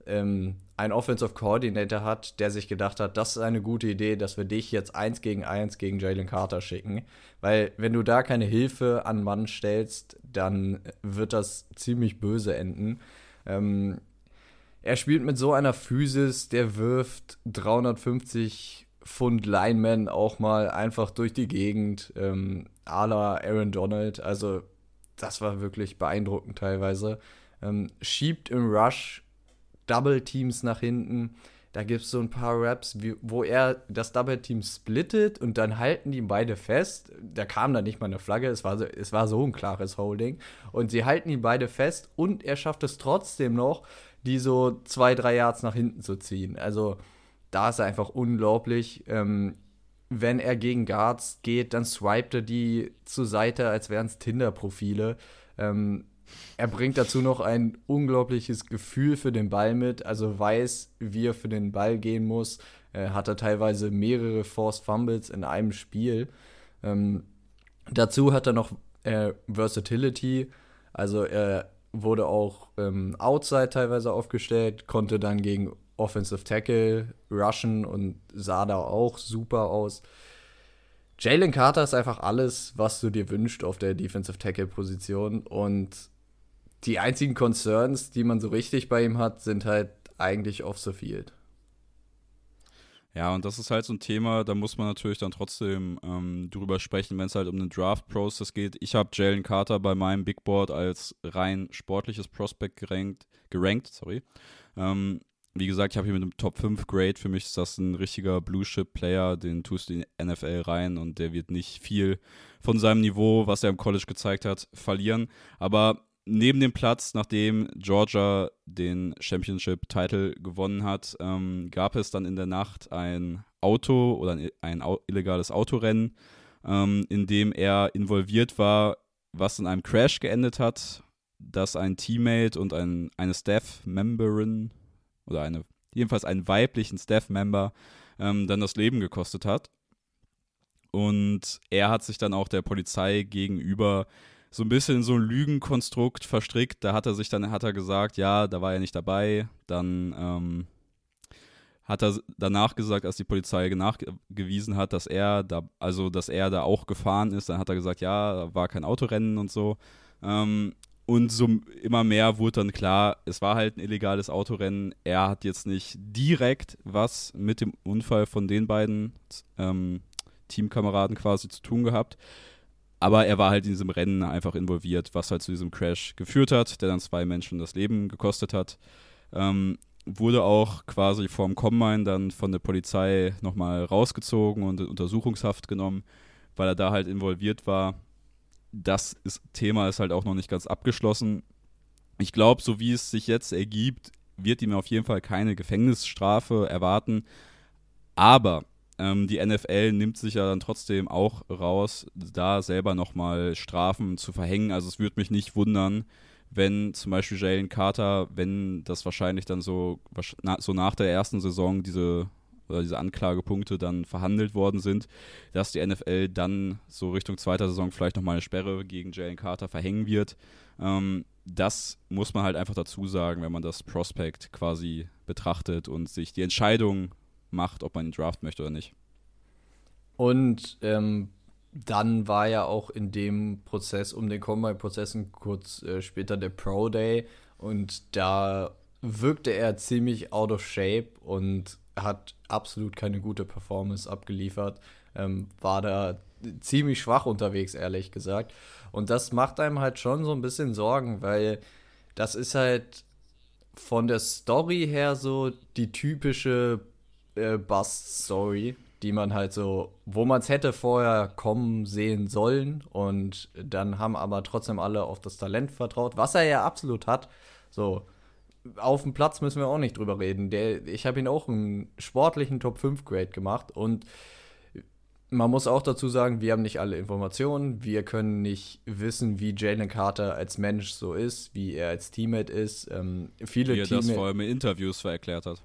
ähm, einen Offensive Coordinator hat, der sich gedacht hat, das ist eine gute Idee, dass wir dich jetzt eins gegen eins gegen Jalen Carter schicken. Weil, wenn du da keine Hilfe an Mann stellst, dann wird das ziemlich böse enden. Ähm, er spielt mit so einer Physis, der wirft 350 Pfund Lineman auch mal einfach durch die Gegend, ähm, à la Aaron Donald. Also, das war wirklich beeindruckend teilweise. Ähm, schiebt im Rush Double Teams nach hinten. Da gibt es so ein paar Raps, wo er das Double Team splittet und dann halten die beide fest. Da kam dann nicht mal eine Flagge, es war, so, es war so ein klares Holding. Und sie halten die beide fest und er schafft es trotzdem noch, die so zwei, drei Yards nach hinten zu ziehen. Also da ist er einfach unglaublich. Ähm, wenn er gegen Guards geht, dann swipet er die zur Seite, als wären es Tinder-Profile. Ähm, er bringt dazu noch ein unglaubliches Gefühl für den Ball mit, also weiß, wie er für den Ball gehen muss. Er hat er teilweise mehrere Forced Fumbles in einem Spiel. Ähm, dazu hat er noch äh, Versatility, also er wurde auch ähm, outside teilweise aufgestellt, konnte dann gegen Offensive Tackle rushen und sah da auch super aus. Jalen Carter ist einfach alles, was du dir wünschst auf der Defensive Tackle Position und die einzigen Concerns, die man so richtig bei ihm hat, sind halt eigentlich off the field. Ja, und das ist halt so ein Thema, da muss man natürlich dann trotzdem ähm, drüber sprechen, wenn es halt um den Draft-Process geht. Ich habe Jalen Carter bei meinem Big Board als rein sportliches Prospect gerankt, gerankt sorry. Ähm, wie gesagt, ich habe hier mit einem Top 5 Grade. Für mich ist das ein richtiger Blue-Chip-Player. Den tust du in die NFL rein und der wird nicht viel von seinem Niveau, was er im College gezeigt hat, verlieren. Aber neben dem Platz, nachdem Georgia den Championship-Title gewonnen hat, ähm, gab es dann in der Nacht ein Auto oder ein, ein illegales Autorennen, ähm, in dem er involviert war, was in einem Crash geendet hat, dass ein Teammate und ein, eine Staff-Memberin oder eine, jedenfalls einen weiblichen Staff-Member ähm, dann das Leben gekostet hat. Und er hat sich dann auch der Polizei gegenüber so ein bisschen in so ein Lügenkonstrukt verstrickt. Da hat er sich dann, hat er gesagt, ja, da war er nicht dabei. Dann ähm, hat er danach gesagt, als die Polizei nachgewiesen hat, dass er da, also dass er da auch gefahren ist, dann hat er gesagt, ja, war kein Autorennen und so. Ähm, und so immer mehr wurde dann klar, es war halt ein illegales Autorennen. Er hat jetzt nicht direkt was mit dem Unfall von den beiden ähm, Teamkameraden quasi zu tun gehabt. Aber er war halt in diesem Rennen einfach involviert, was halt zu diesem Crash geführt hat, der dann zwei Menschen das Leben gekostet hat. Ähm, wurde auch quasi vorm Combine dann von der Polizei nochmal rausgezogen und in Untersuchungshaft genommen, weil er da halt involviert war. Das ist, Thema ist halt auch noch nicht ganz abgeschlossen. Ich glaube, so wie es sich jetzt ergibt, wird ihm auf jeden Fall keine Gefängnisstrafe erwarten. Aber ähm, die NFL nimmt sich ja dann trotzdem auch raus, da selber nochmal Strafen zu verhängen. Also es würde mich nicht wundern, wenn zum Beispiel Jalen Carter, wenn das wahrscheinlich dann so, so nach der ersten Saison diese oder diese Anklagepunkte dann verhandelt worden sind, dass die NFL dann so Richtung zweiter Saison vielleicht nochmal eine Sperre gegen Jalen Carter verhängen wird. Ähm, das muss man halt einfach dazu sagen, wenn man das Prospect quasi betrachtet und sich die Entscheidung macht, ob man ihn draft möchte oder nicht. Und ähm, dann war ja auch in dem Prozess, um den Combine-Prozessen kurz äh, später der Pro Day und da wirkte er ziemlich out of shape und hat absolut keine gute Performance abgeliefert. Ähm, war da ziemlich schwach unterwegs, ehrlich gesagt. Und das macht einem halt schon so ein bisschen Sorgen, weil das ist halt von der Story her so die typische äh, Bust-Story, die man halt so, wo man es hätte vorher kommen sehen sollen und dann haben aber trotzdem alle auf das Talent vertraut, was er ja absolut hat. So, auf dem Platz müssen wir auch nicht drüber reden. Der, ich habe ihn auch einen sportlichen Top 5 Grade gemacht und man muss auch dazu sagen, wir haben nicht alle Informationen. Wir können nicht wissen, wie Jalen Carter als Mensch so ist, wie er als Teammate ist. Ähm, viele wie er Teammate das vor allem in Interviews erklärt hat.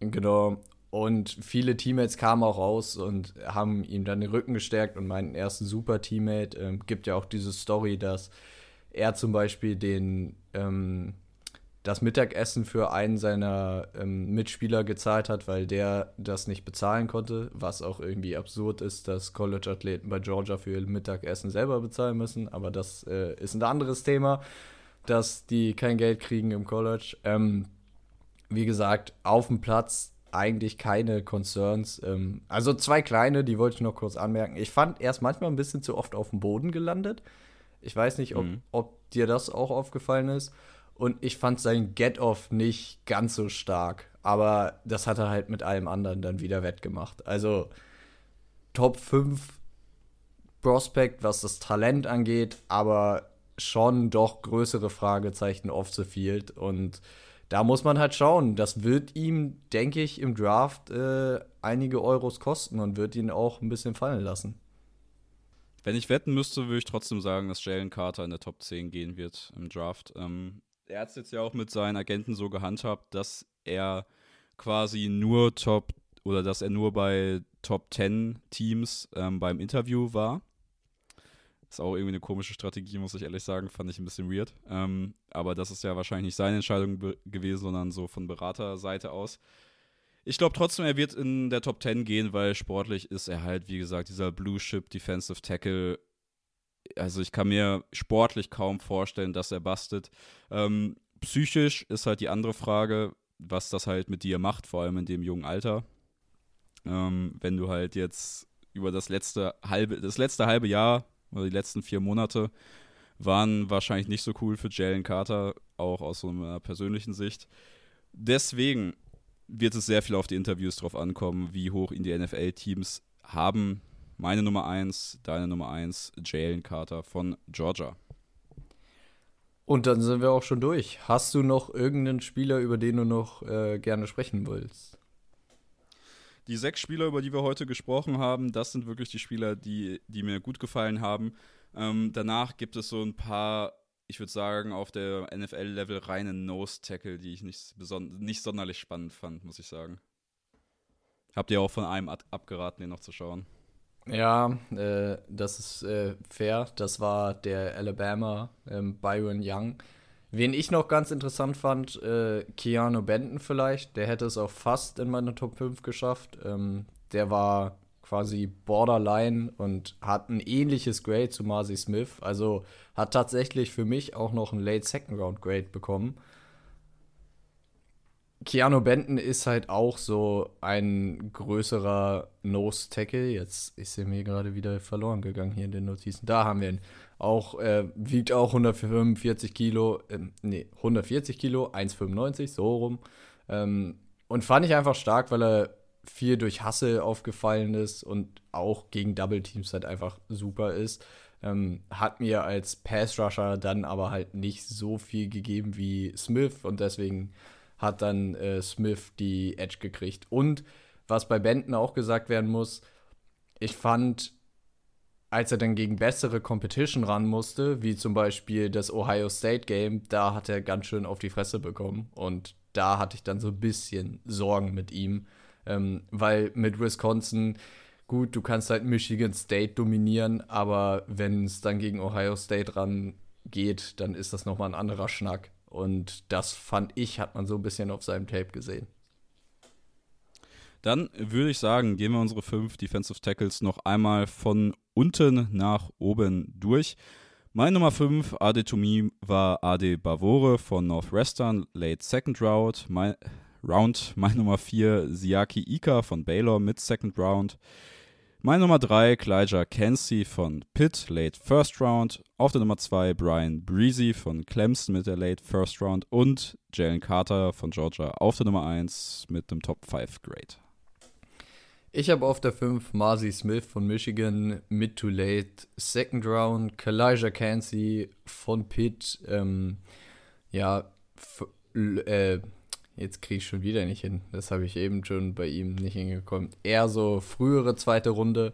Genau. Und viele Teammates kamen auch raus und haben ihm dann den Rücken gestärkt und meinten, er ist ein super Teammate. Ähm, gibt ja auch diese Story, dass er zum Beispiel den ähm, das Mittagessen für einen seiner ähm, Mitspieler gezahlt hat, weil der das nicht bezahlen konnte, was auch irgendwie absurd ist, dass College-Athleten bei Georgia für ihr Mittagessen selber bezahlen müssen. Aber das äh, ist ein anderes Thema, dass die kein Geld kriegen im College. Ähm, wie gesagt, auf dem Platz eigentlich keine Concerns. Ähm, also zwei kleine, die wollte ich noch kurz anmerken. Ich fand erst manchmal ein bisschen zu oft auf dem Boden gelandet. Ich weiß nicht, ob, mhm. ob dir das auch aufgefallen ist. Und ich fand sein Get-Off nicht ganz so stark. Aber das hat er halt mit allem anderen dann wieder wettgemacht. Also Top 5 Prospect, was das Talent angeht, aber schon doch größere Fragezeichen off the field. Und da muss man halt schauen. Das wird ihm, denke ich, im Draft äh, einige Euros kosten und wird ihn auch ein bisschen fallen lassen. Wenn ich wetten müsste, würde ich trotzdem sagen, dass Jalen Carter in der Top 10 gehen wird im Draft. Ähm, er hat es jetzt ja auch mit seinen Agenten so gehandhabt, dass er quasi nur Top oder dass er nur bei Top 10 Teams ähm, beim Interview war. Ist auch irgendwie eine komische Strategie, muss ich ehrlich sagen. Fand ich ein bisschen weird. Ähm, aber das ist ja wahrscheinlich nicht seine Entscheidung gewesen, sondern so von Beraterseite aus. Ich glaube trotzdem, er wird in der Top 10 gehen, weil sportlich ist er halt, wie gesagt, dieser Blue Chip Defensive Tackle also ich kann mir sportlich kaum vorstellen, dass er bastet. Ähm, psychisch ist halt die andere Frage, was das halt mit dir macht, vor allem in dem jungen Alter. Ähm, wenn du halt jetzt über das letzte halbe, das letzte halbe Jahr oder die letzten vier Monate waren wahrscheinlich nicht so cool für Jalen Carter, auch aus so einer persönlichen Sicht. Deswegen wird es sehr viel auf die Interviews drauf ankommen, wie hoch ihn die NFL-Teams haben meine Nummer 1, deine Nummer 1, Jalen Carter von Georgia. Und dann sind wir auch schon durch. Hast du noch irgendeinen Spieler, über den du noch äh, gerne sprechen willst? Die sechs Spieler, über die wir heute gesprochen haben, das sind wirklich die Spieler, die, die mir gut gefallen haben. Ähm, danach gibt es so ein paar, ich würde sagen, auf der NFL-Level reine Nose-Tackle, die ich nicht, nicht sonderlich spannend fand, muss ich sagen. Habt ihr auch von einem abgeraten, den noch zu schauen? Ja, äh, das ist äh, fair. Das war der Alabama ähm, Byron Young. Wen ich noch ganz interessant fand, äh, Keanu Benton vielleicht. Der hätte es auch fast in meine Top 5 geschafft. Ähm, der war quasi Borderline und hat ein ähnliches Grade zu Marcy Smith. Also hat tatsächlich für mich auch noch ein Late Second Round Grade bekommen. Keanu Benton ist halt auch so ein größerer Nose-Tackle. Jetzt ist er mir gerade wieder verloren gegangen hier in den Notizen. Da haben wir ihn. Auch, äh, wiegt auch 145 Kilo, äh, nee, 140 Kilo, 1,95, so rum. Ähm, und fand ich einfach stark, weil er viel durch Hasse aufgefallen ist und auch gegen Double Teams halt einfach super ist. Ähm, hat mir als Pass Rusher dann aber halt nicht so viel gegeben wie Smith und deswegen hat dann äh, Smith die Edge gekriegt. Und was bei Benton auch gesagt werden muss, ich fand, als er dann gegen bessere Competition ran musste, wie zum Beispiel das Ohio State Game, da hat er ganz schön auf die Fresse bekommen. Und da hatte ich dann so ein bisschen Sorgen mit ihm, ähm, weil mit Wisconsin, gut, du kannst halt Michigan State dominieren, aber wenn es dann gegen Ohio State ran geht, dann ist das nochmal ein anderer Schnack. Und das fand ich, hat man so ein bisschen auf seinem Tape gesehen. Dann würde ich sagen, gehen wir unsere fünf Defensive Tackles noch einmal von unten nach oben durch. Meine Nummer 5, Ade Tomi, war Ade Bavore von Northwestern, late second round. Mein, round. Meine Nummer 4, Siaki Ika von Baylor, mid second round. Meine Nummer 3, Clyja Cansey von Pitt, Late First Round. Auf der Nummer 2, Brian Breezy von Clemson mit der Late First Round. Und Jalen Carter von Georgia auf der Nummer 1 mit dem Top 5 Grade. Ich habe auf der 5 Marcy Smith von Michigan, Mid to Late Second Round. Kalijah Cansey von Pitt, ähm, ja, äh, Jetzt kriege ich schon wieder nicht hin. Das habe ich eben schon bei ihm nicht hingekommen. Eher so frühere zweite Runde.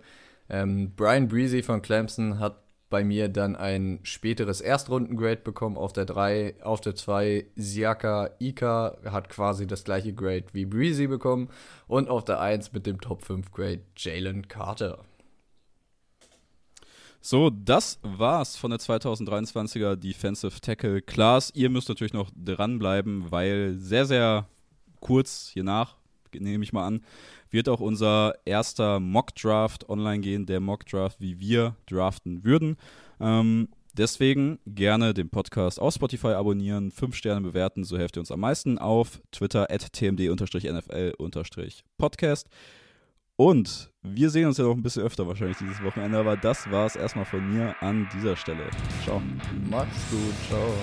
Ähm, Brian Breezy von Clemson hat bei mir dann ein späteres Erstrundengrade bekommen auf der 3, auf der 2 Siaka Ika hat quasi das gleiche Grade wie Breezy bekommen und auf der 1 mit dem Top 5 Grade Jalen Carter. So, das war's von der 2023er Defensive Tackle Class. Ihr müsst natürlich noch dranbleiben, weil sehr, sehr kurz hier nach, nehme ich mal an, wird auch unser erster Mock Draft online gehen, der Mock Draft, wie wir draften würden. Ähm, deswegen gerne den Podcast auf Spotify abonnieren, 5 Sterne bewerten, so helft ihr uns am meisten. Auf Twitter at tmd-nfl-podcast. Und wir sehen uns ja noch ein bisschen öfter wahrscheinlich dieses Wochenende, aber das war es erstmal von mir an dieser Stelle. Ciao. Mach's gut, ciao.